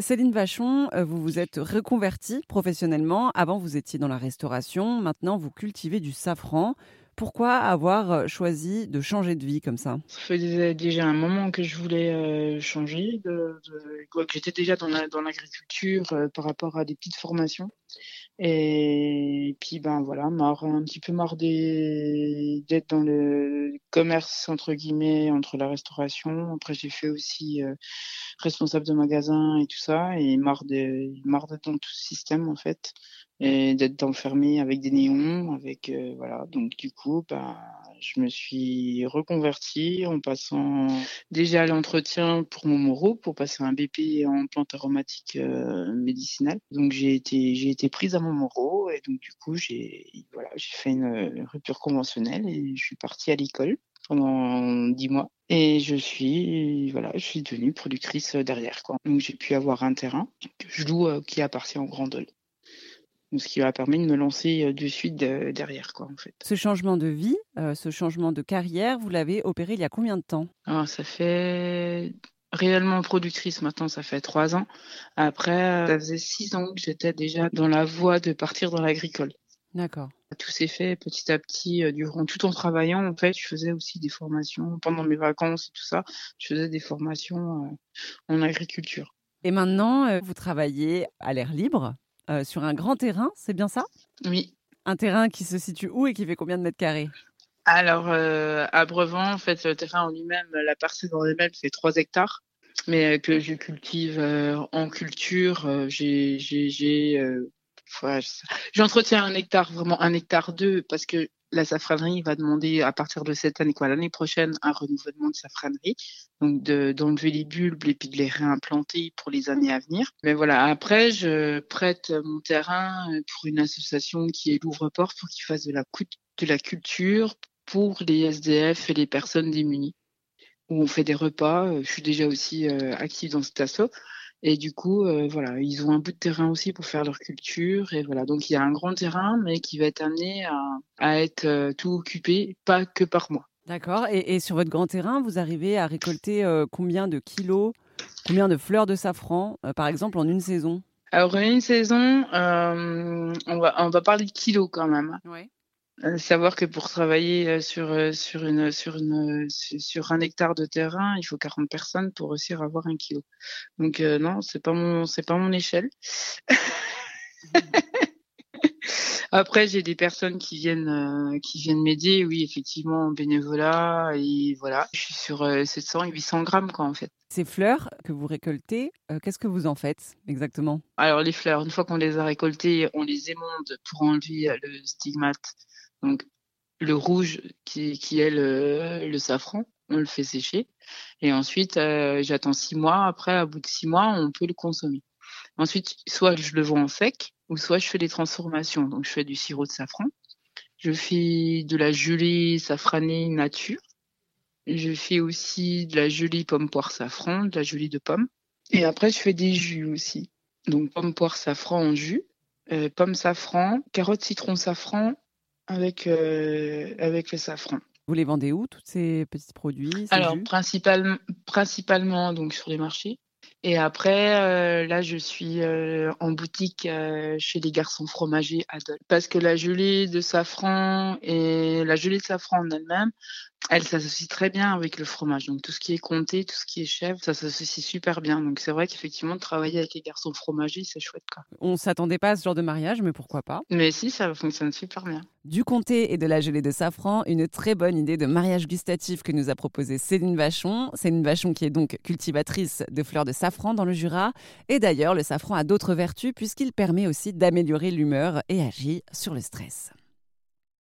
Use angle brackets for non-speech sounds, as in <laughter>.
Céline Vachon, euh, vous vous êtes reconvertie professionnellement. Avant, vous étiez dans la restauration. Maintenant, vous cultivez du safran. Pourquoi avoir euh, choisi de changer de vie comme ça? Ça faisait déjà un moment que je voulais euh, changer, de, que j'étais déjà dans l'agriculture par rapport à des petites formations. Et puis ben voilà, marre, un petit peu marre d'être dans le commerce entre guillemets entre la restauration. Après j'ai fait aussi euh, responsable de magasin et tout ça et marre de marre d'être dans tout ce système en fait et d'être enfermé avec des néons, avec euh, voilà. Donc du coup, bah, je me suis reconvertie en passant déjà à l'entretien pour mon moro, pour passer un BP en plante aromatique euh, médicinale. Donc j'ai été j'ai été prise à mon moro et donc du coup j'ai voilà j'ai fait une, rupture conventionnelle et je suis partie à l'école pendant dix mois et je suis voilà je suis devenue productrice derrière quoi. Donc j'ai pu avoir un terrain que je loue euh, qui appartient au Grand Dol ce qui m'a permis de me lancer euh, de suite derrière, quoi, en fait. Ce changement de vie, euh, ce changement de carrière, vous l'avez opéré il y a combien de temps? Alors, ça fait réellement productrice maintenant, ça fait trois ans. Après, ça faisait six ans que j'étais déjà dans la voie de partir dans l'agricole. D'accord. Tout s'est fait petit à petit euh, durant tout en travaillant. En fait, je faisais aussi des formations pendant mes vacances et tout ça. Je faisais des formations en agriculture. Et maintenant, vous travaillez à l'air libre? Euh, sur un grand terrain, c'est bien ça? Oui. Un terrain qui se situe où et qui fait combien de mètres carrés? Alors, euh, à Brevant, en fait, le terrain en lui-même, la parcelle en elle-même fait 3 hectares, mais euh, que je cultive en culture, j'ai, j'entretiens un hectare, vraiment un hectare deux, parce que la safranerie va demander à partir de cette année, quoi, l'année prochaine, un renouvellement de safranerie, donc d'enlever les bulbes et puis de les réimplanter pour les années à venir. Mais voilà, après, je prête mon terrain euh, pour une association qui est l'Ouvre-Porte pour qu'ils fassent de la, de la culture pour les SDF et les personnes démunies, où on fait des repas. Euh, je suis déjà aussi euh, active dans cet assaut. Et du coup, euh, voilà, ils ont un bout de terrain aussi pour faire leur culture. Et voilà, donc il y a un grand terrain, mais qui va être amené à, être euh, tout occupé, pas que par moi. D'accord. Et, sur votre grand terrain, vous arrivez à récolter euh, combien de kilos, combien de fleurs de safran, par exemple, en une saison? Alors, en une saison, on, va, on va parler de kilos quand même. Ouais. Euh, savoir que pour travailler euh, sur euh, sur une sur une sur un hectare de terrain, il faut 40 personnes pour réussir à avoir un kilo. Donc non, c'est pas mon c'est pas mon échelle. <laughs> Après, j'ai des personnes qui viennent qui viennent m'aider, oui, effectivement, en bénévolat et voilà. Je suis sur 700 et 800 grammes quoi en fait. Ces fleurs que vous récoltez, qu'est-ce que vous en faites exactement? Alors les fleurs, une fois qu'on les a récoltées, on les émonde pour enlever le stigmate donc le rouge qui, qui est le, safran, on le fait sécher. Et ensuite, euh, j'attends six mois. Après, à bout de six mois, on peut le consommer. Ensuite, soit je le vends en sec, ou soit je fais des transformations. Donc, je fais du sirop de safran. Je fais de la gelée safranée nature. Je fais aussi de la gelée pomme poire safran, de la gelée de pomme. Et après, je fais des jus aussi. Donc, pomme poire safran en jus, euh, pomme safran, carotte citron safran avec, euh, avec le safran. Vous les vendez où, tous ces petits produits Alors, principalement, principalement donc, sur les marchés. Et après, euh, là, je suis euh, en boutique chez les garçons fromagers Adol. Parce que la gelée de safran et la gelée de safran en elle-même, elle s'associe très bien avec le fromage. Donc tout ce qui est comté, tout ce qui est chèvre, ça s'associe super bien. Donc c'est vrai qu'effectivement, travailler avec les garçons fromagers, c'est chouette. Quoi. On s'attendait pas à ce genre de mariage, mais pourquoi pas? Mais si, ça fonctionne super bien. Du comté et de la gelée de safran, une très bonne idée de mariage gustatif que nous a proposé Céline Vachon. Céline Vachon qui est donc cultivatrice de fleurs de safran dans le Jura. Et d'ailleurs, le safran a d'autres vertus puisqu'il permet aussi d'améliorer l'humeur et agit sur le stress.